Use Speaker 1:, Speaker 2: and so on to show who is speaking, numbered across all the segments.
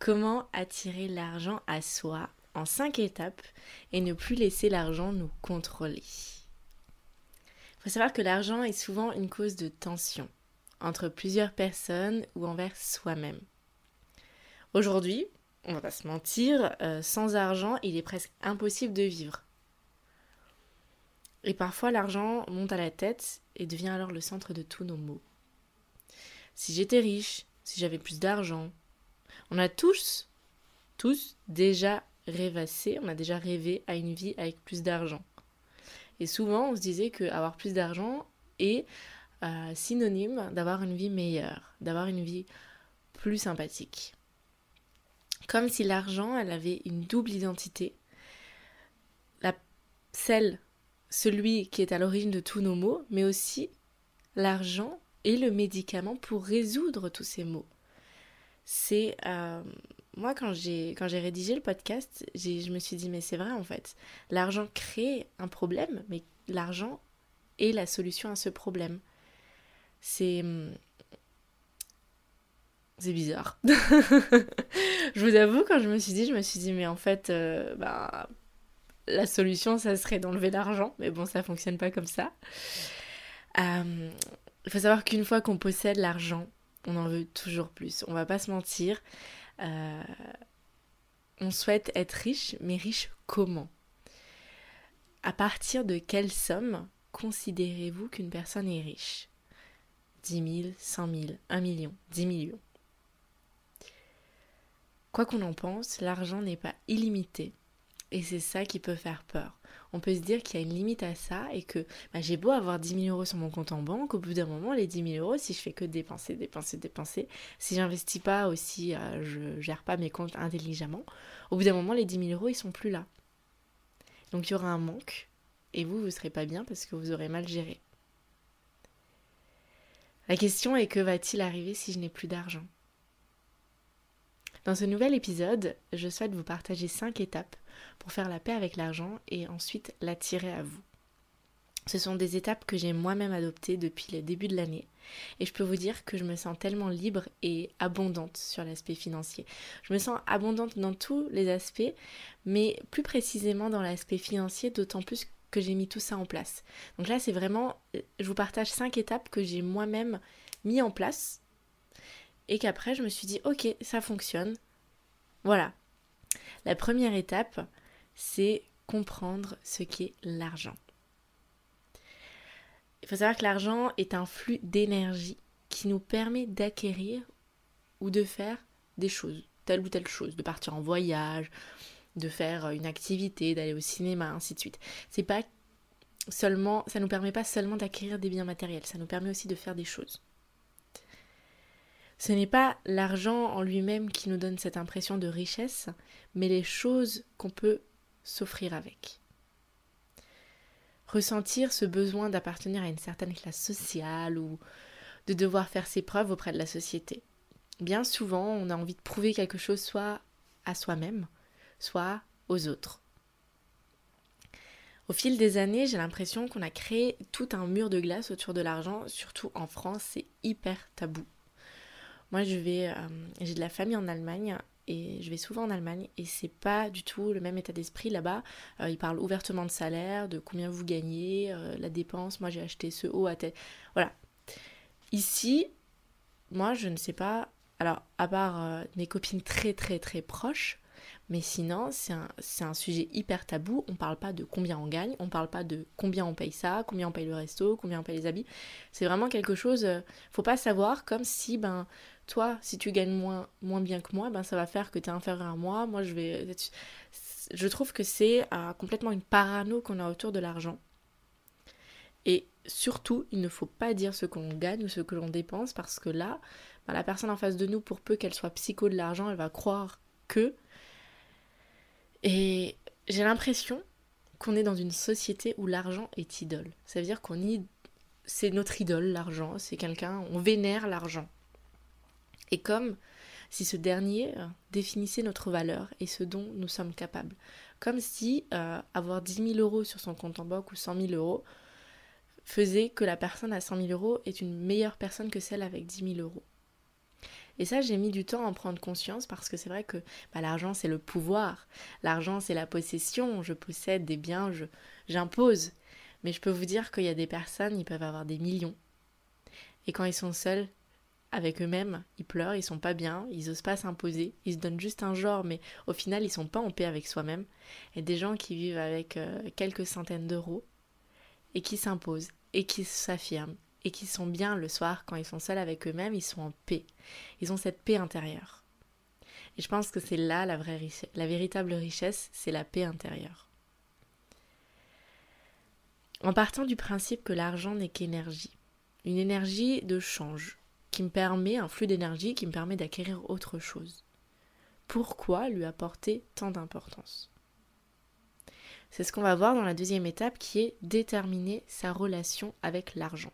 Speaker 1: Comment attirer l'argent à soi en 5 étapes et ne plus laisser l'argent nous contrôler? Il faut savoir que l'argent est souvent une cause de tension entre plusieurs personnes ou envers soi-même. Aujourd'hui, on va pas se mentir, euh, sans argent, il est presque impossible de vivre. Et parfois l'argent monte à la tête et devient alors le centre de tous nos maux. Si j'étais riche, si j'avais plus d'argent, on a tous, tous déjà rêvassé, on a déjà rêvé à une vie avec plus d'argent. Et souvent on se disait que avoir plus d'argent est euh, synonyme d'avoir une vie meilleure, d'avoir une vie plus sympathique. Comme si l'argent, elle avait une double identité. Celle celui qui est à l'origine de tous nos maux, mais aussi l'argent et le médicament pour résoudre tous ces maux. C'est euh, moi quand j'ai quand j'ai rédigé le podcast, je me suis dit mais c'est vrai en fait, l'argent crée un problème, mais l'argent est la solution à ce problème. C'est c'est bizarre. je vous avoue, quand je me suis dit, je me suis dit, mais en fait, euh, bah, la solution, ça serait d'enlever l'argent, mais bon, ça fonctionne pas comme ça. Euh, il faut savoir qu'une fois qu'on possède l'argent, on en veut toujours plus. On va pas se mentir. Euh, on souhaite être riche, mais riche comment? À partir de quelle somme considérez-vous qu'une personne est riche? 10 000, 100 000, 1 million, 10 millions. Quoi qu'on en pense, l'argent n'est pas illimité. Et c'est ça qui peut faire peur. On peut se dire qu'il y a une limite à ça et que bah, j'ai beau avoir 10 000 euros sur mon compte en banque, au bout d'un moment, les 10 000 euros, si je fais que dépenser, dépenser, dépenser, si j'investis pas aussi, euh, je gère pas mes comptes intelligemment, au bout d'un moment, les 10 000 euros, ils sont plus là. Donc il y aura un manque et vous, vous serez pas bien parce que vous aurez mal géré. La question est que va-t-il arriver si je n'ai plus d'argent? Dans ce nouvel épisode, je souhaite vous partager 5 étapes pour faire la paix avec l'argent et ensuite l'attirer à vous. Ce sont des étapes que j'ai moi-même adoptées depuis le début de l'année et je peux vous dire que je me sens tellement libre et abondante sur l'aspect financier. Je me sens abondante dans tous les aspects, mais plus précisément dans l'aspect financier, d'autant plus que j'ai mis tout ça en place. Donc là, c'est vraiment, je vous partage cinq étapes que j'ai moi-même mis en place et qu'après, je me suis dit, ok, ça fonctionne. Voilà, la première étape, c'est comprendre ce qu'est l'argent. Il faut savoir que l'argent est un flux d'énergie qui nous permet d'acquérir ou de faire des choses, telle ou telle chose, de partir en voyage, de faire une activité, d'aller au cinéma, ainsi de suite. C'est pas seulement, ça nous permet pas seulement d'acquérir des biens matériels, ça nous permet aussi de faire des choses. Ce n'est pas l'argent en lui-même qui nous donne cette impression de richesse, mais les choses qu'on peut s'offrir avec. Ressentir ce besoin d'appartenir à une certaine classe sociale ou de devoir faire ses preuves auprès de la société. Bien souvent, on a envie de prouver quelque chose soit à soi-même, soit aux autres. Au fil des années, j'ai l'impression qu'on a créé tout un mur de glace autour de l'argent, surtout en France, c'est hyper tabou. Moi, je vais, euh, j'ai de la famille en Allemagne et je vais souvent en Allemagne et c'est pas du tout le même état d'esprit là-bas. Euh, ils parlent ouvertement de salaire, de combien vous gagnez, euh, la dépense. Moi, j'ai acheté ce haut à tête. Voilà. Ici, moi, je ne sais pas. Alors, à part mes copines très très très proches, mais sinon, c'est un, un, sujet hyper tabou. On parle pas de combien on gagne, on parle pas de combien on paye ça, combien on paye le resto, combien on paye les habits. C'est vraiment quelque chose. faut pas savoir comme si ben toi, si tu gagnes moins, bien que moi, ben ça va faire que tu es inférieur à moi. Moi, je vais. Je trouve que c'est euh, complètement une parano qu'on a autour de l'argent. Et surtout, il ne faut pas dire ce qu'on gagne ou ce que l'on dépense parce que là, ben, la personne en face de nous, pour peu qu'elle soit psycho de l'argent, elle va croire que Et j'ai l'impression qu'on est dans une société où l'argent est idole. Ça veut dire qu'on y... c'est notre idole, l'argent. C'est quelqu'un, on vénère l'argent. Et comme si ce dernier euh, définissait notre valeur et ce dont nous sommes capables. Comme si euh, avoir 10 000 euros sur son compte en banque ou 100 000 euros faisait que la personne à 100 000 euros est une meilleure personne que celle avec 10 000 euros. Et ça, j'ai mis du temps à en prendre conscience parce que c'est vrai que bah, l'argent, c'est le pouvoir. L'argent, c'est la possession. Je possède des biens, j'impose. Mais je peux vous dire qu'il y a des personnes, ils peuvent avoir des millions. Et quand ils sont seuls avec eux-mêmes, ils pleurent, ils sont pas bien, ils osent pas s'imposer, ils se donnent juste un genre, mais au final, ils sont pas en paix avec soi-même. Et des gens qui vivent avec euh, quelques centaines d'euros et qui s'imposent et qui s'affirment et qui sont bien le soir quand ils sont seuls avec eux-mêmes, ils sont en paix. Ils ont cette paix intérieure. Et je pense que c'est là la vraie la véritable richesse, c'est la paix intérieure. En partant du principe que l'argent n'est qu'énergie, une énergie de change qui me permet un flux d'énergie qui me permet d'acquérir autre chose. Pourquoi lui apporter tant d'importance? C'est ce qu'on va voir dans la deuxième étape qui est déterminer sa relation avec l'argent.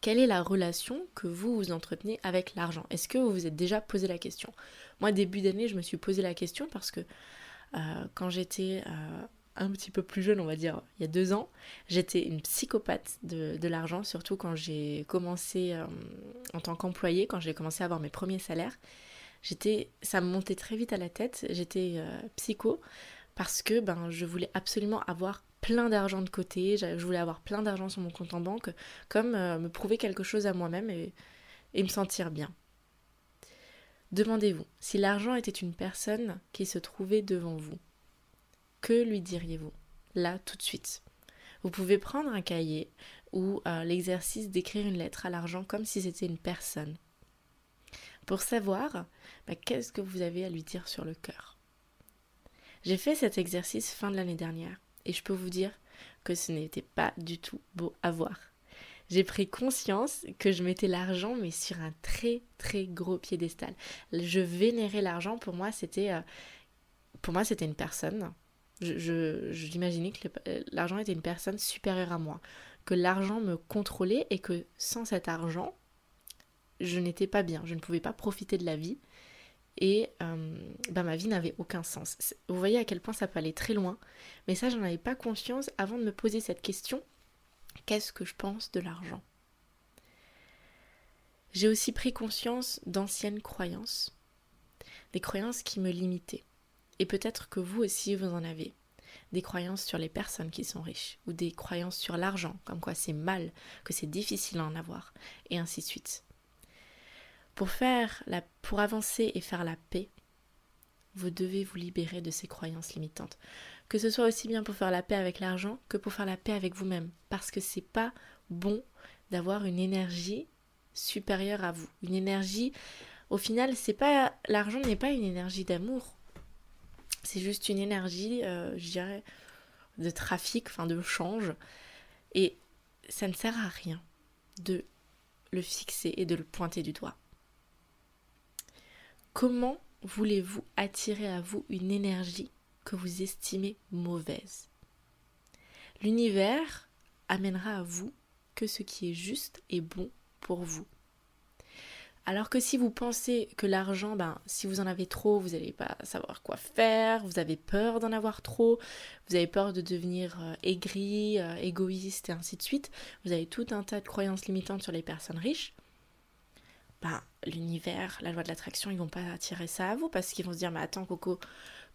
Speaker 1: Quelle est la relation que vous vous entretenez avec l'argent? Est-ce que vous vous êtes déjà posé la question? Moi, début d'année, je me suis posé la question parce que euh, quand j'étais euh, un petit peu plus jeune, on va dire, il y a deux ans, j'étais une psychopathe de, l'argent, surtout quand j'ai commencé euh, en tant qu'employée, quand j'ai commencé à avoir mes premiers salaires. J'étais, ça me montait très vite à la tête, j'étais psycho parce que ben, je voulais absolument avoir plein d'argent de côté, je voulais avoir plein d'argent sur mon compte en banque, comme euh, me prouver quelque chose à moi-même et, me sentir bien. Demandez-vous, si l'argent était une personne qui se trouvait devant vous, que lui diriez-vous Là, tout de suite. Vous pouvez prendre un cahier ou euh, l'exercice d'écrire une lettre à l'argent comme si c'était une personne. Pour savoir bah, qu'est-ce que vous avez à lui dire sur le cœur. J'ai fait cet exercice fin de l'année dernière et je peux vous dire que ce n'était pas du tout beau à voir. J'ai pris conscience que je mettais l'argent mais sur un très très gros piédestal. Je vénérais l'argent, pour moi c'était euh, pour moi c'était une personne. Je, j'imaginais que l'argent était une personne supérieure à moi, que l'argent me contrôlait et que sans cet argent, je n'étais pas bien, je ne pouvais pas profiter de la vie et euh, bah, ma vie n'avait aucun sens. Vous voyez à quel point ça peut aller très loin, mais ça j'en avais pas conscience avant de me poser cette question. Qu'est-ce que je pense de l'argent? J'ai aussi pris conscience d'anciennes croyances, des croyances qui me limitaient. Et peut-être que vous aussi vous en avez. Des croyances sur les personnes qui sont riches, ou des croyances sur l'argent, comme quoi c'est mal, que c'est difficile à en avoir, et ainsi de suite. Pour faire la, pour avancer et faire la paix, vous devez vous libérer de ces croyances limitantes. Que ce soit aussi bien pour faire la paix avec l'argent que pour faire la paix avec vous-même. Parce que c'est pas bon d'avoir une énergie supérieure à vous. Une énergie, au final, c'est pas l'argent n'est pas une énergie d'amour. C'est juste une énergie, euh, je dirais, de trafic, enfin de change. Et ça ne sert à rien de le fixer et de le pointer du doigt. Comment voulez-vous attirer à vous une énergie que vous estimez mauvaise? L'univers amènera à vous que ce qui est juste et bon pour vous. Alors que si vous pensez que l'argent, ben, si vous en avez trop, vous n'allez pas savoir quoi faire, vous avez peur d'en avoir trop, vous avez peur de devenir euh, aigri, euh, égoïste et ainsi de suite, vous avez tout un tas de croyances limitantes sur les personnes riches, ben, l'univers, la loi de l'attraction, ils vont pas attirer ça à vous parce qu'ils vont se dire mais attends Coco,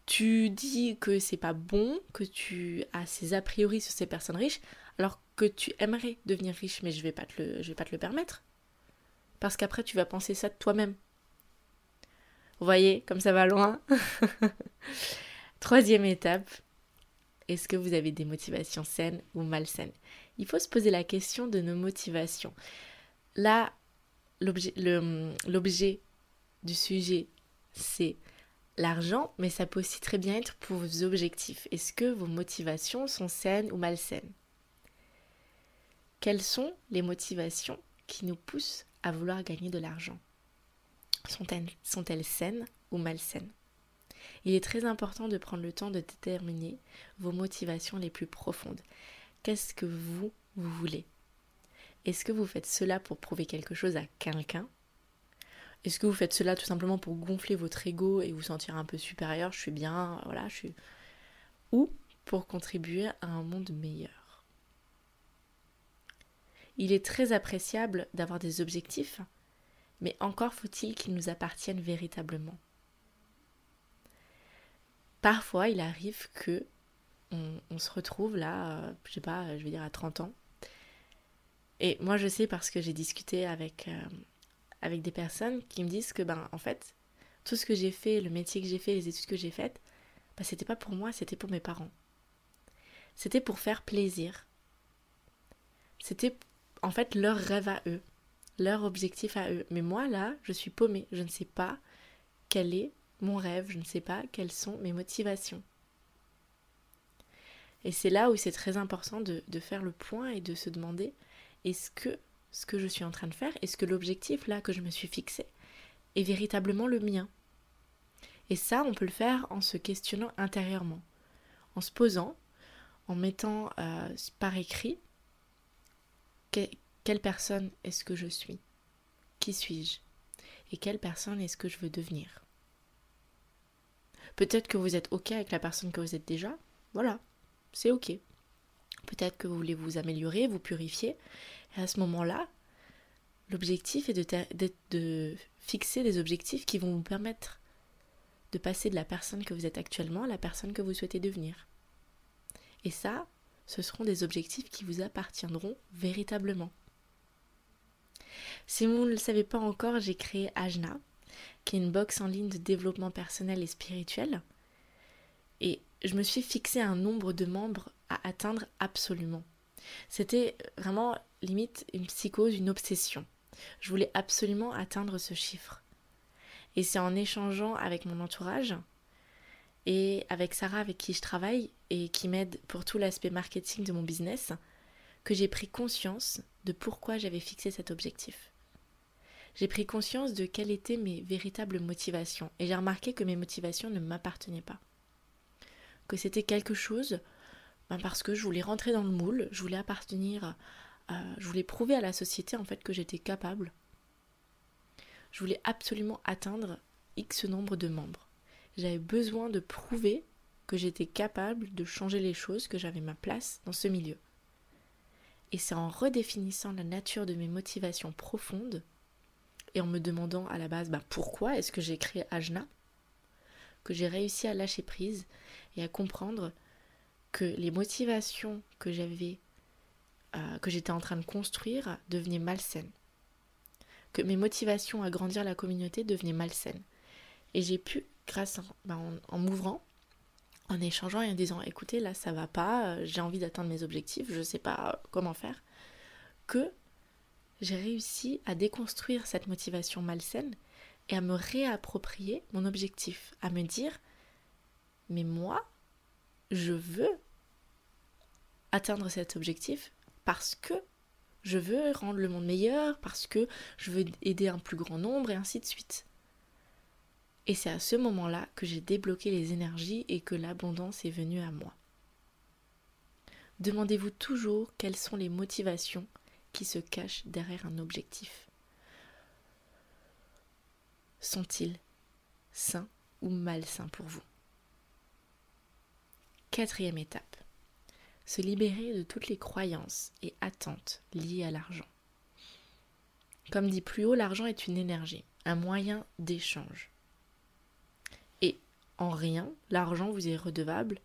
Speaker 1: tu dis que c'est pas bon, que tu as ces a priori sur ces personnes riches, alors que tu aimerais devenir riche, mais je vais vais pas te le permettre. Parce qu'après tu vas penser ça de toi-même. Vous voyez, comme ça va loin. Troisième étape, est-ce que vous avez des motivations saines ou malsaines? Il faut se poser la question de nos motivations. Là, l'objet du sujet, c'est l'argent, mais ça peut aussi très bien être pour vos objectifs. Est-ce que vos motivations sont saines ou malsaines? Quelles sont les motivations qui nous poussent à vouloir gagner de l'argent. Sont-elles sont saines ou malsaines? Il est très important de prendre le temps de déterminer vos motivations les plus profondes. Qu'est-ce que vous, vous voulez? Est-ce que vous faites cela pour prouver quelque chose à quelqu'un? Est-ce que vous faites cela tout simplement pour gonfler votre ego et vous sentir un peu supérieur? Je suis bien, voilà, je suis. Ou pour contribuer à un monde meilleur? Il est très appréciable d'avoir des objectifs, mais encore faut-il qu'ils nous appartiennent véritablement parfois il arrive que on, se retrouve là, euh, je sais pas, je vais dire à 30 ans. Et moi je sais parce que j'ai discuté avec, euh, avec des personnes qui me disent que ben en fait, tout ce que j'ai fait, le métier que j'ai fait, les études que j'ai faites, ben, c'était pas pour moi, c'était pour mes parents. C'était pour faire plaisir. C'était en fait leur rêve à eux, leur objectif à eux. Mais moi là, je suis paumée, je ne sais pas quel est mon rêve, je ne sais pas quelles sont mes motivations. Et c'est là où c'est très important de, faire le point et de se demander est-ce que ce que je suis en train de faire, est-ce que l'objectif là que je me suis fixé est véritablement le mien? Et ça, on peut le faire en se questionnant intérieurement, en se posant, en mettant euh, par écrit quelle personne est-ce que je suis? Qui suis-je? Et quelle personne est-ce que je veux devenir? Peut-être que vous êtes OK avec la personne que vous êtes déjà. Voilà, c'est OK. Peut-être que vous voulez vous améliorer, vous purifier. Et à ce moment-là, l'objectif est de, fixer des objectifs qui vont vous permettre de passer de la personne que vous êtes actuellement à la personne que vous souhaitez devenir. Et ça, ce seront des objectifs qui vous appartiendront véritablement. Si vous ne le savez pas encore, j'ai créé Ajna, qui est une box en ligne de développement personnel et spirituel. Et je me suis fixé un nombre de membres à atteindre absolument. C'était vraiment limite une psychose, une obsession. Je voulais absolument atteindre ce chiffre. Et c'est en échangeant avec mon entourage et avec Sarah avec qui je travaille et qui m'aide pour tout l'aspect marketing de mon business que j'ai pris conscience de pourquoi j'avais fixé cet objectif j'ai pris conscience de quelles étaient mes véritables motivations et j'ai remarqué que mes motivations ne m'appartenaient pas. Que c'était quelque chose ben parce que je voulais rentrer dans le moule, je voulais appartenir, je voulais prouver à la société en fait que j'étais capable. Je voulais absolument atteindre X nombre de membres. J'avais besoin de prouver que j'étais capable de changer les choses, que j'avais ma place dans ce milieu. Et c'est en redéfinissant la nature de mes motivations profondes et en me demandant à la base bah, pourquoi est-ce que j'ai créé Ajna, que j'ai réussi à lâcher prise et à comprendre que les motivations que j'avais, euh, que j'étais en train de construire devenaient malsaines. Que mes motivations à grandir la communauté devenaient malsaines. Et j'ai pu, grâce bah, en, m'ouvrant, en échangeant et en disant écoutez, là ça va pas, euh, j'ai envie d'atteindre mes objectifs, je sais pas comment faire, que j'ai réussi à déconstruire cette motivation malsaine et à me réapproprier mon objectif, à me dire mais moi, je veux atteindre cet objectif parce que je veux rendre le monde meilleur, parce que je veux aider un plus grand nombre et ainsi de suite. Et c'est à ce moment-là que j'ai débloqué les énergies et que l'abondance est venue à moi. Demandez-vous toujours quelles sont les motivations qui se cachent derrière un objectif. Sont-ils sains ou malsains pour vous? Quatrième étape. Se libérer de toutes les croyances et attentes liées à l'argent. Comme dit plus haut, l'argent est une énergie, un moyen d'échange. En rien, l'argent vous est redevable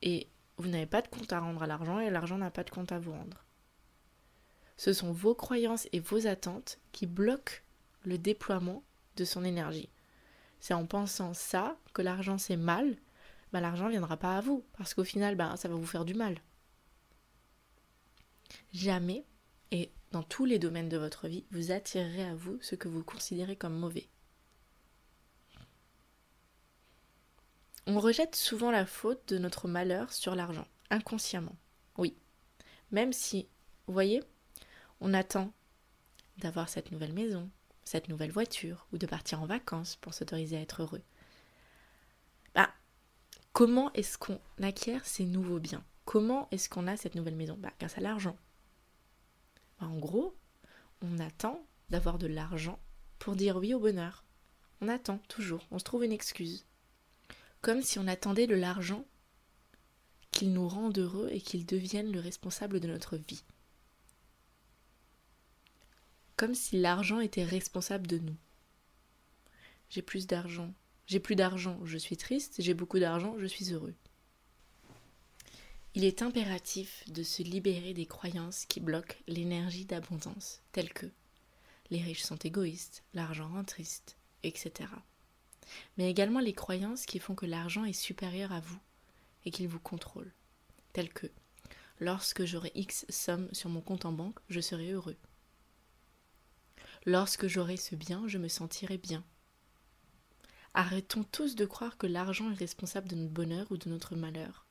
Speaker 1: et vous n'avez pas de compte à rendre à l'argent et l'argent n'a pas de compte à vous rendre ce sont vos croyances et vos attentes qui bloquent le déploiement de son énergie. C'est en pensant ça que l'argent c'est mal, bah, l'argent ne viendra pas à vous, parce qu'au final, bah, ça va vous faire du mal. Jamais, et dans tous les domaines de votre vie, vous attirerez à vous ce que vous considérez comme mauvais. On rejette souvent la faute de notre malheur sur l'argent, inconsciemment. Oui. Même si, vous voyez, on attend d'avoir cette nouvelle maison, cette nouvelle voiture, ou de partir en vacances pour s'autoriser à être heureux. Comment est-ce qu'on acquiert ces nouveaux biens? Comment est-ce qu'on a cette nouvelle maison? Bah, Grâce à l'argent. Bah, en gros, on attend d'avoir de l'argent pour dire oui au bonheur. On attend toujours, on se trouve une excuse. Comme si on attendait de l'argent qu'il nous rende heureux et qu'il devienne le responsable de notre vie. Comme si l'argent était responsable de nous. J'ai plus d'argent. J'ai plus d'argent, je suis triste. J'ai beaucoup d'argent, je suis heureux. Il est impératif de se libérer des croyances qui bloquent l'énergie d'abondance, telles que les riches sont égoïstes, l'argent rend triste, etc. Mais également les croyances qui font que l'argent est supérieur à vous et qu'il vous contrôle, telles que lorsque j'aurai X somme sur mon compte en banque, je serai heureux. Lorsque j'aurai ce bien, je me sentirai bien. Arrêtons tous de croire que l'argent est responsable de notre bonheur ou de notre malheur.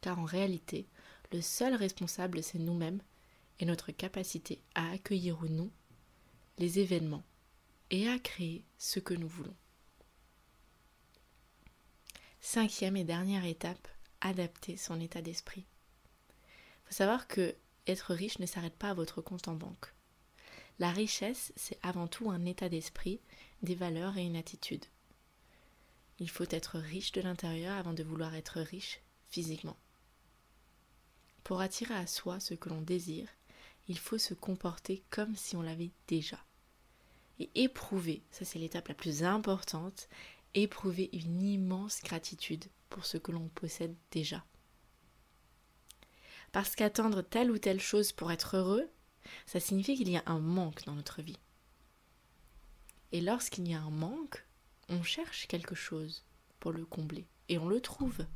Speaker 1: Car en réalité, le seul responsable, c'est nous-mêmes et notre capacité à accueillir ou non les événements et à créer ce que nous voulons. Cinquième et dernière étape, adapter son état d'esprit. Il faut savoir que être riche ne s'arrête pas à votre compte en banque. La richesse, c'est avant tout un état d'esprit, des valeurs et une attitude. Il faut être riche de l'intérieur avant de vouloir être riche physiquement. Pour attirer à soi ce que l'on désire, il faut se comporter comme si on l'avait déjà. Et éprouver, ça c'est l'étape la plus importante, éprouver une immense gratitude pour ce que l'on possède déjà. Parce qu'attendre telle ou telle chose pour être heureux, ça signifie qu'il y a un manque dans notre vie. Et lorsqu'il y a un manque, on cherche quelque chose pour le combler. Et on le trouve.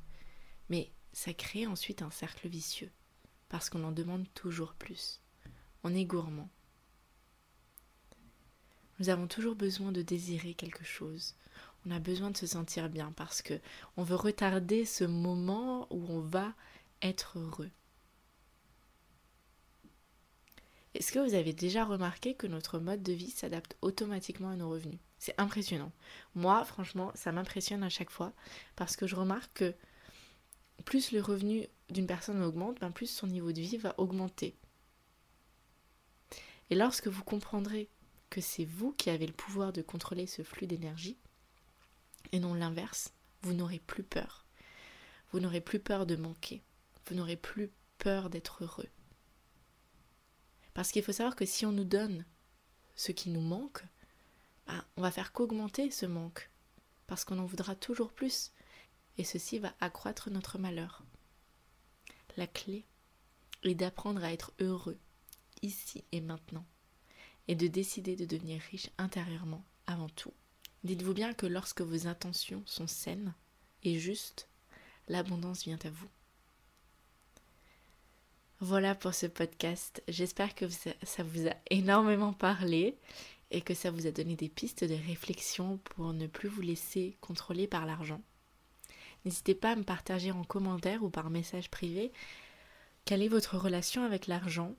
Speaker 1: Mais ça crée ensuite un cercle vicieux. Parce qu'on en demande toujours plus. On est gourmand. Nous avons toujours besoin de désirer quelque chose. On a besoin de se sentir bien parce que on veut retarder ce moment où on va être heureux. Est-ce que vous avez déjà remarqué que notre mode de vie s'adapte automatiquement à nos revenus? C'est impressionnant. Moi, franchement, ça m'impressionne à chaque fois parce que je remarque que plus le revenu d'une personne augmente, ben plus son niveau de vie va augmenter. Et lorsque vous comprendrez que c'est vous qui avez le pouvoir de contrôler ce flux d'énergie, et non l'inverse, vous n'aurez plus peur. Vous n'aurez plus peur de manquer. Vous n'aurez plus peur d'être heureux. Parce qu'il faut savoir que si on nous donne ce qui nous manque, bah, on va faire qu'augmenter ce manque. Parce qu'on en voudra toujours plus. Et ceci va accroître notre malheur. La clé est d'apprendre à être heureux, ici et maintenant. Et de décider de devenir riche intérieurement avant tout. Dites-vous bien que lorsque vos intentions sont saines et justes, l'abondance vient à vous. Voilà pour ce podcast. J'espère que ça vous a énormément parlé et que ça vous a donné des pistes de réflexion pour ne plus vous laisser contrôler par l'argent. N'hésitez pas à me partager en commentaire ou par message privé quelle est votre relation avec l'argent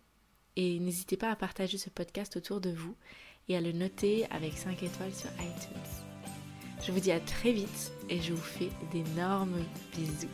Speaker 1: et n'hésitez pas à partager ce podcast autour de vous et à le noter avec 5 étoiles sur iTunes. Je vous dis à très vite et je vous fais d'énormes bisous.